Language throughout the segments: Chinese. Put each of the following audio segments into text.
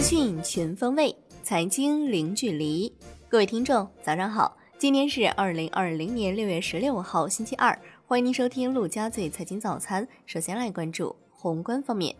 资讯全方位，财经零距离。各位听众，早上好！今天是二零二零年六月十六号，星期二。欢迎您收听陆家嘴财经早餐。首先来关注宏观方面，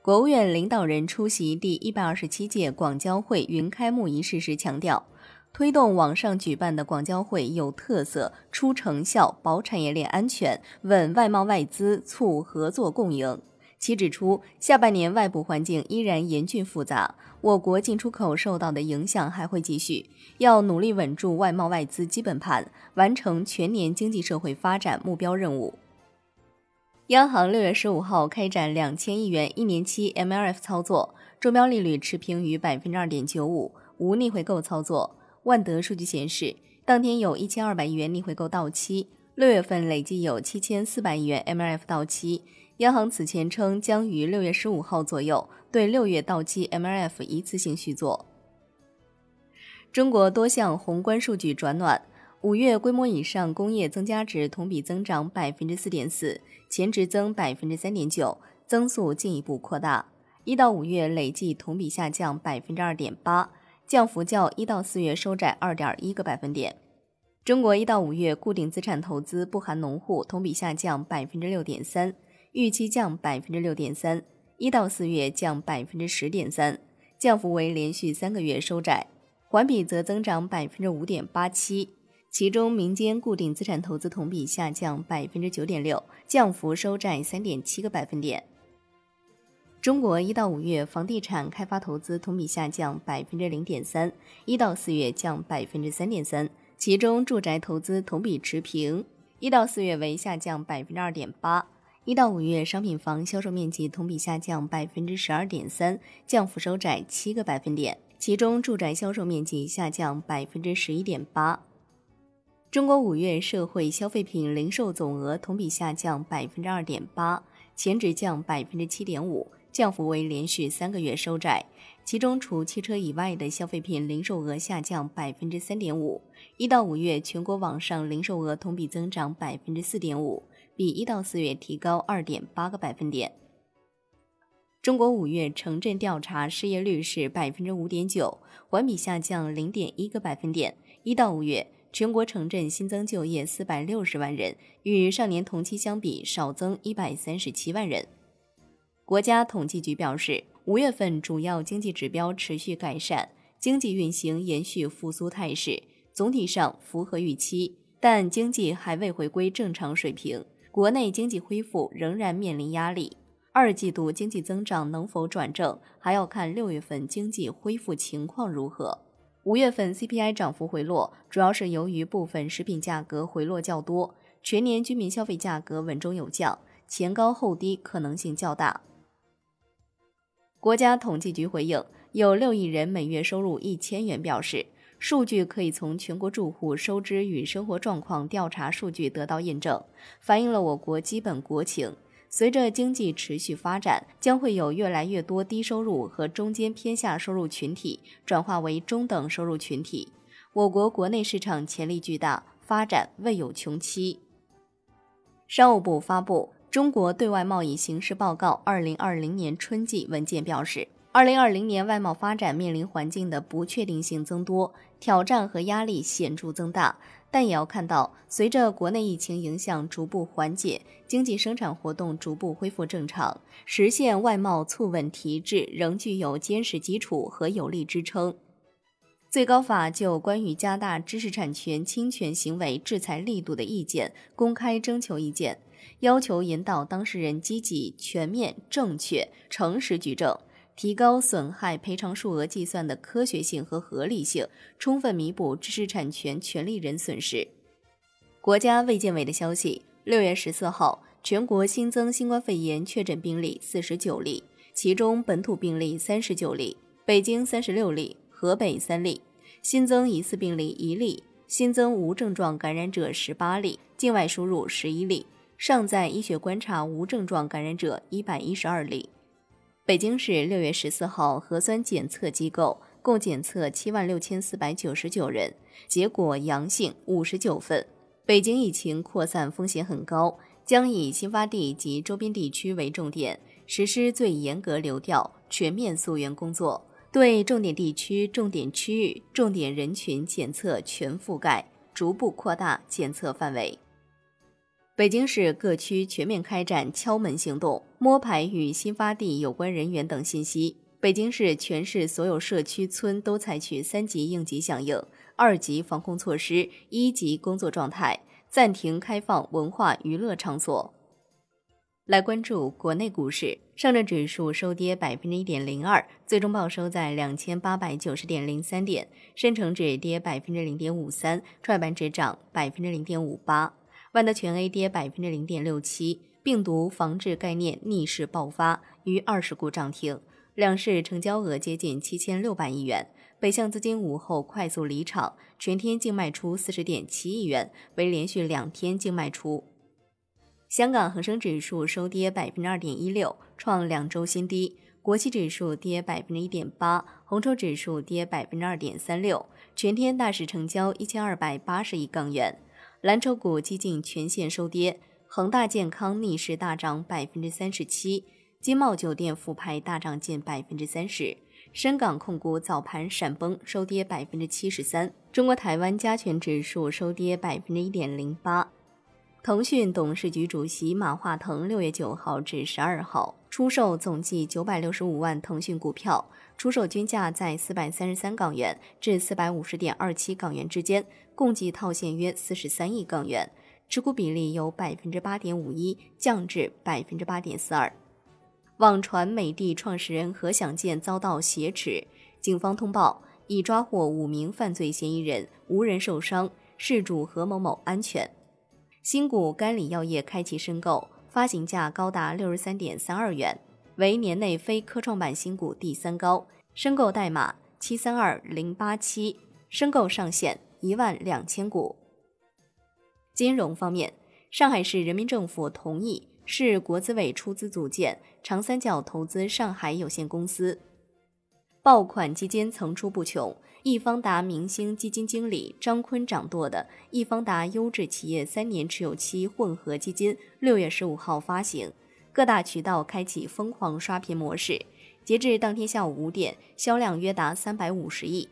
国务院领导人出席第一百二十七届广交会云开幕仪式时强调。推动网上举办的广交会有特色、出成效、保产业链安全、稳外贸外资、促合作共赢。其指出，下半年外部环境依然严峻复杂，我国进出口受到的影响还会继续，要努力稳住外贸外资基本盘，完成全年经济社会发展目标任务。央行六月十五号开展两千亿元一年期 MLF 操作，中标利率持平于百分之二点九五，无逆回购操作。万德数据显示，当天有一千二百亿元逆回购到期，六月份累计有七千四百亿元 MLF 到期。央行此前称将于六月十五号左右对六月到期 MLF 一次性续作。中国多项宏观数据转暖，五月规模以上工业增加值同比增长百分之四点四，前值增百分之三点九，增速进一步扩大。一到五月累计同比下降百分之二点八。降幅较一到四月收窄二点一个百分点。中国一到五月固定资产投资不含农户同比下降百分之六点三，预期降百分之六点三，一到四月降百分之十点三，降幅为连续三个月收窄，环比则增长百分之五点八七。其中民间固定资产投资同比下降百分之九点六，降幅收窄三点七个百分点。中国一到五月房地产开发投资同比下降百分之零点三，一到四月降百分之三点三，其中住宅投资同比持平，一到四月为下降百分之二点八，一到五月商品房销售面积同比下降百分之十二点三，降幅收窄七个百分点，其中住宅销售面积下降百分之十一点八。中国五月社会消费品零售总额同比下降百分之二点八，前值降百分之七点五。降幅为连续三个月收窄，其中除汽车以外的消费品零售额下降百分之三点五。一到五月全国网上零售额同比增长百分之四点五，比一到四月提高二点八个百分点。中国五月城镇调查失业率是百分之五点九，环比下降零点一个百分点。一到五月全国城镇新增就业四百六十万人，与上年同期相比少增一百三十七万人。国家统计局表示，五月份主要经济指标持续改善，经济运行延续复苏态势，总体上符合预期，但经济还未回归正常水平，国内经济恢复仍然面临压力。二季度经济增长能否转正，还要看六月份经济恢复情况如何。五月份 CPI 涨幅回落，主要是由于部分食品价格回落较多，全年居民消费价格稳中有降，前高后低可能性较大。国家统计局回应，有六亿人每月收入一千元，表示数据可以从全国住户收支与生活状况调查数据得到印证，反映了我国基本国情。随着经济持续发展，将会有越来越多低收入和中间偏下收入群体转化为中等收入群体。我国国内市场潜力巨大，发展未有穷期。商务部发布。中国对外贸易形势报告（二零二零年春季）文件表示，二零二零年外贸发展面临环境的不确定性增多，挑战和压力显著增大。但也要看到，随着国内疫情影响逐步缓解，经济生产活动逐步恢复正常，实现外贸促稳提质仍具有坚实基础和有力支撑。最高法就关于加大知识产权侵权行为制裁力度的意见公开征求意见。要求引导当事人积极、全面、正确、诚实举证，提高损害赔偿数额计算的科学性和合理性，充分弥补知识产权权利人损失。国家卫健委的消息，六月十四号，全国新增新冠肺炎确诊病例四十九例，其中本土病例三十九例，北京三十六例，河北三例，新增疑似病例一例，新增无症状感染者十八例，境外输入十一例。尚在医学观察无症状感染者一百一十二例。北京市六月十四号核酸检测机构共检测七万六千四百九十九人，结果阳性五十九份。北京疫情扩散风险很高，将以新发地及周边地区为重点，实施最严格流调全面溯源工作，对重点地区、重点区域、重点人群检测全覆盖，逐步扩大检测范围。北京市各区全面开展敲门行动，摸排与新发地有关人员等信息。北京市全市所有社区村都采取三级应急响应、二级防控措施、一级工作状态，暂停开放文化娱乐场所。来关注国内股市，上证指数收跌百分之一点零二，最终报收在两千八百九十点零三点；深成指跌百分之零点五三，创业板指涨百分之零点五八。万德全 A 跌百分之零点六七，病毒防治概念逆势爆发，逾二十股涨停，两市成交额接近七千六百亿元。北向资金午后快速离场，全天净卖出四十点七亿元，为连续两天净卖出。香港恒生指数收跌百分之二点一六，创两周新低。国企指数跌百分之一点八，红筹指数跌百分之二点三六，全天大市成交一千二百八十亿港元。蓝筹股几近全线收跌，恒大健康逆势大涨百分之三十七，金茂酒店复牌大涨近百分之三十，深港控股早盘闪崩收跌百分之七十三，中国台湾加权指数收跌百分之一点零八。腾讯董事局主席马化腾六月九号至十二号出售总计九百六十五万腾讯股票，出售均价在四百三十三港元至四百五十点二七港元之间。共计套现约四十三亿港元，持股比例由百分之八点五一降至百分之八点四二。网传美的创始人何享健遭到挟持，警方通报已抓获五名犯罪嫌疑人，无人受伤，事主何某某安全。新股甘李药业开启申购，发行价高达六十三点三二元，为年内非科创板新股第三高，申购代码七三二零八七，申购上限。一万两千股。金融方面，上海市人民政府同意市国资委出资组建长三角投资上海有限公司。爆款基金层出不穷，易方达明星基金经理张坤掌舵的易方达优质企业三年持有期混合基金六月十五号发行，各大渠道开启疯狂刷屏模式，截至当天下午五点，销量约达三百五十亿。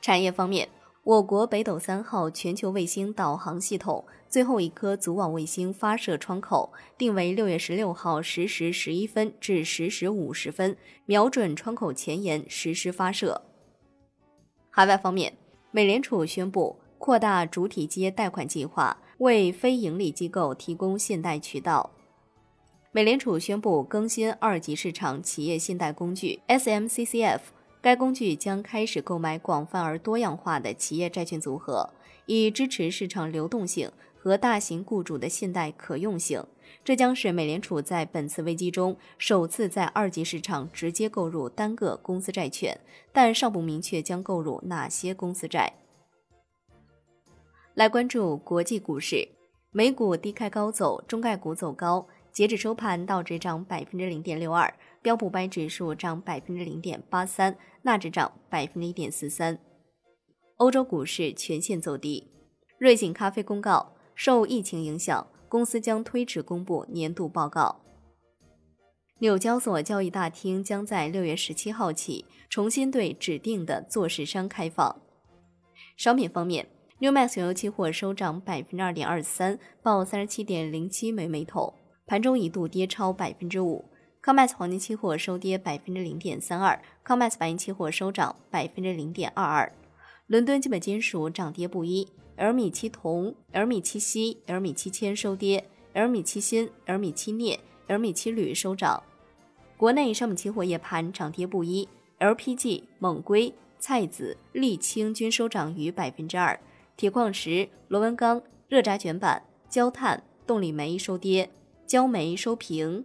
产业方面。我国北斗三号全球卫星导航系统最后一颗组网卫星发射窗口定为六月十六号十时十一分至十时五十分，瞄准窗口前沿实施发射。海外方面，美联储宣布扩大主体接贷款计划，为非盈利机构提供信贷渠道。美联储宣布更新二级市场企业信贷工具 SMCCF。该工具将开始购买广泛而多样化的企业债券组合，以支持市场流动性和大型雇主的信贷可用性。这将是美联储在本次危机中首次在二级市场直接购入单个公司债券，但尚不明确将购入哪些公司债。来关注国际股市，美股低开高走，中概股走高，截止收盘，道指涨百分之零点六二。标普百指数涨百分之零点八三，纳指涨百分之一点四三。欧洲股市全线走低。瑞幸咖啡公告，受疫情影响，公司将推迟公布年度报告。纽交所交易大厅将在六月十七号起重新对指定的做市商开放。商品方面，New Max 原油期货收涨百分之二点二三，报三十七点零七每每桶，盘中一度跌超百分之五。COMEX 黄金期货收跌百分之零点三二，COMEX 白银期货收涨百分之零点二二。伦敦基本金属涨跌不一，L 米七铜、L 米七锡、L 米七铅收跌，L 米七锌、L 米七镍、L 米七铝收涨。国内商品期货夜盘涨跌不一，LPG、锰硅、菜籽、沥青均收涨逾百分之二，铁矿石、螺纹钢、热轧卷板、焦炭、动力煤收跌，焦煤收平。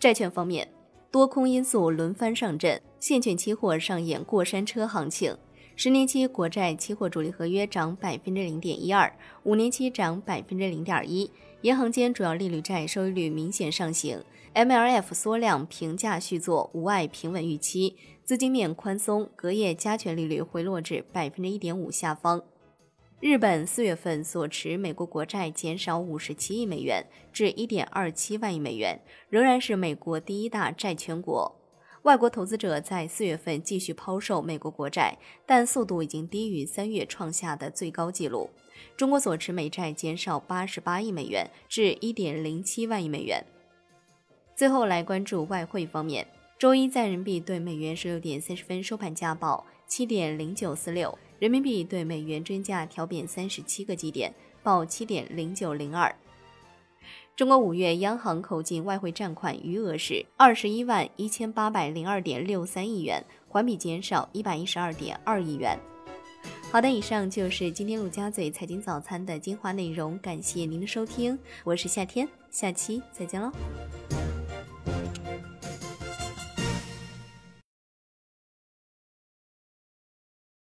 债券方面，多空因素轮番上阵，现券期货上演过山车行情。十年期国债期货主力合约涨百分之零点一二，五年期涨百分之零点一。银行间主要利率债收益率明显上行，MLF 缩量平价续作无碍平稳预期，资金面宽松，隔夜加权利率回落至百分之一点五下方。日本四月份所持美国国债减少五十七亿美元至一点二七万亿美元，仍然是美国第一大债权国。外国投资者在四月份继续抛售美国国债，但速度已经低于三月创下的最高纪录。中国所持美债减少八十八亿美元至一点零七万亿美元。最后来关注外汇方面，周一在人民币对美元十六点三十分收盘价报七点零九四六，人民币对美元均价调贬三十七个基点，报七点零九零二。中国五月央行口径外汇占款余额是二十一万一千八百零二点六三亿元，环比减少一百一十二点二亿元。好的，以上就是今天陆家嘴财经早餐的精华内容，感谢您的收听，我是夏天，下期再见喽。